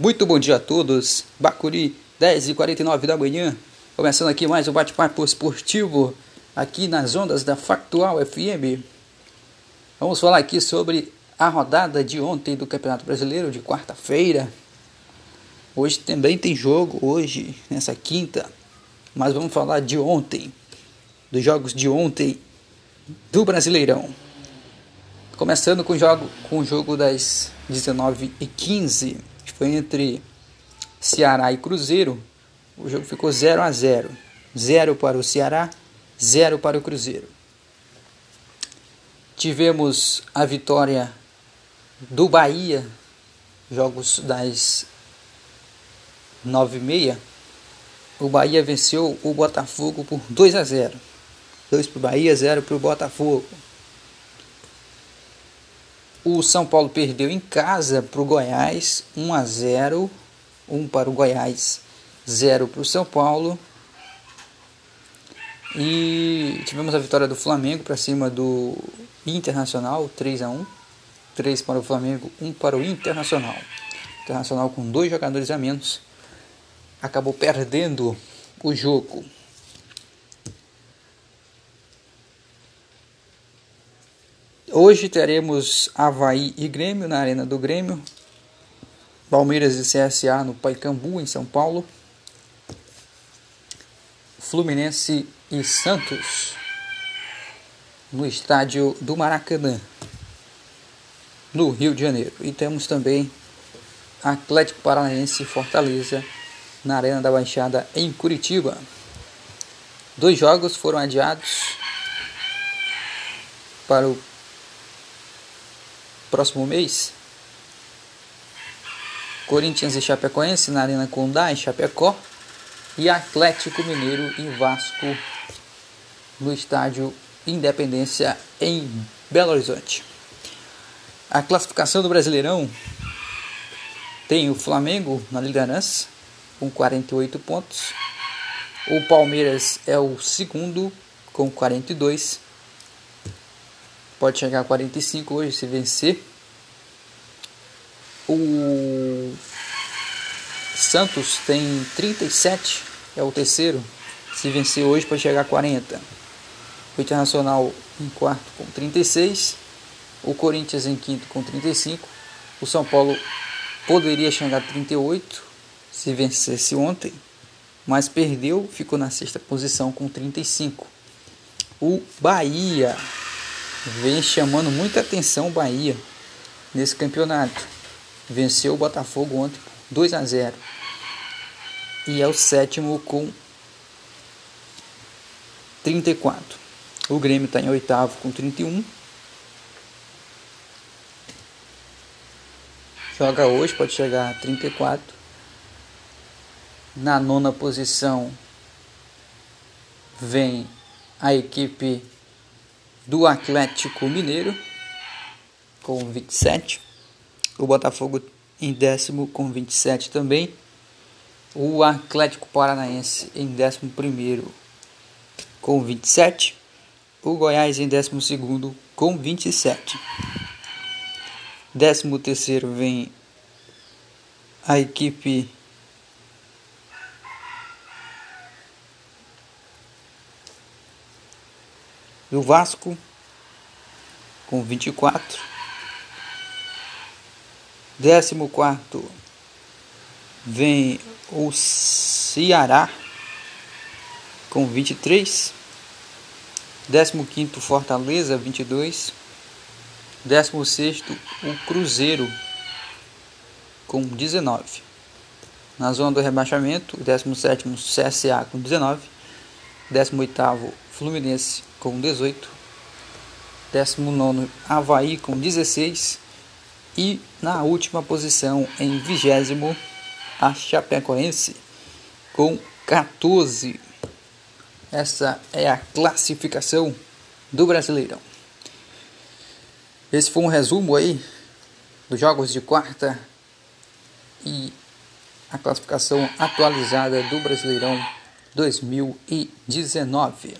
Muito bom dia a todos. Bacuri, 10h49 da manhã. Começando aqui mais um bate-papo esportivo aqui nas ondas da Factual FM. Vamos falar aqui sobre a rodada de ontem do Campeonato Brasileiro de quarta-feira. Hoje também tem jogo, hoje, nessa quinta. Mas vamos falar de ontem, dos jogos de ontem do Brasileirão. Começando com o jogo, com o jogo das 19h15 foi entre Ceará e Cruzeiro. O jogo ficou 0 a 0. 0 para o Ceará, 0 para o Cruzeiro. Tivemos a vitória do Bahia, jogos das 9 e meia. O Bahia venceu o Botafogo por 2 a 0. 2 para o Bahia, 0 para o Botafogo. O São Paulo perdeu em casa para o Goiás, 1 a 0, 1 para o Goiás, 0 para o São Paulo. E tivemos a vitória do Flamengo para cima do Internacional, 3 a 1. 3 para o Flamengo, 1 para o Internacional. Internacional com dois jogadores a menos acabou perdendo o jogo. Hoje teremos Havaí e Grêmio na Arena do Grêmio. Palmeiras e CSA no Paicambu, em São Paulo. Fluminense e Santos no estádio do Maracanã, no Rio de Janeiro. E temos também Atlético Paranaense e Fortaleza na Arena da Baixada, em Curitiba. Dois jogos foram adiados para o próximo mês. Corinthians e Chapecoense na Arena Condá em Chapecó. E Atlético Mineiro e Vasco no estádio Independência em Belo Horizonte. A classificação do Brasileirão tem o Flamengo na liderança com 48 pontos. O Palmeiras é o segundo com 42 pode chegar a 45 hoje se vencer. O Santos tem 37, é o terceiro. Se vencer hoje pode chegar a 40. O Internacional em quarto com 36. O Corinthians em quinto com 35. O São Paulo poderia chegar a 38 se vencesse ontem, mas perdeu, ficou na sexta posição com 35. O Bahia vem chamando muita atenção o Bahia nesse campeonato. Venceu o Botafogo ontem 2 a 0 e é o sétimo com 34. O Grêmio está em oitavo com 31. Joga hoje, pode chegar a 34. Na nona posição vem a equipe do Atlético Mineiro com 27, o Botafogo em décimo com 27 também, o Atlético Paranaense em décimo primeiro com 27, o Goiás em décimo segundo com 27. Décimo terceiro vem a equipe do Vasco com 24. Décimo quarto vem o Ceará com 23. Décimo quinto Fortaleza 22. Décimo sexto o Cruzeiro com 19. Na zona do rebaixamento, o 17 CSA com 19. 18 Fluminense com 18, 19 Havaí com 16 e na última posição em vigésimo a Chapecoense com 14. Essa é a classificação do Brasileirão. Esse foi um resumo aí dos jogos de quarta e a classificação atualizada do Brasileirão 2019.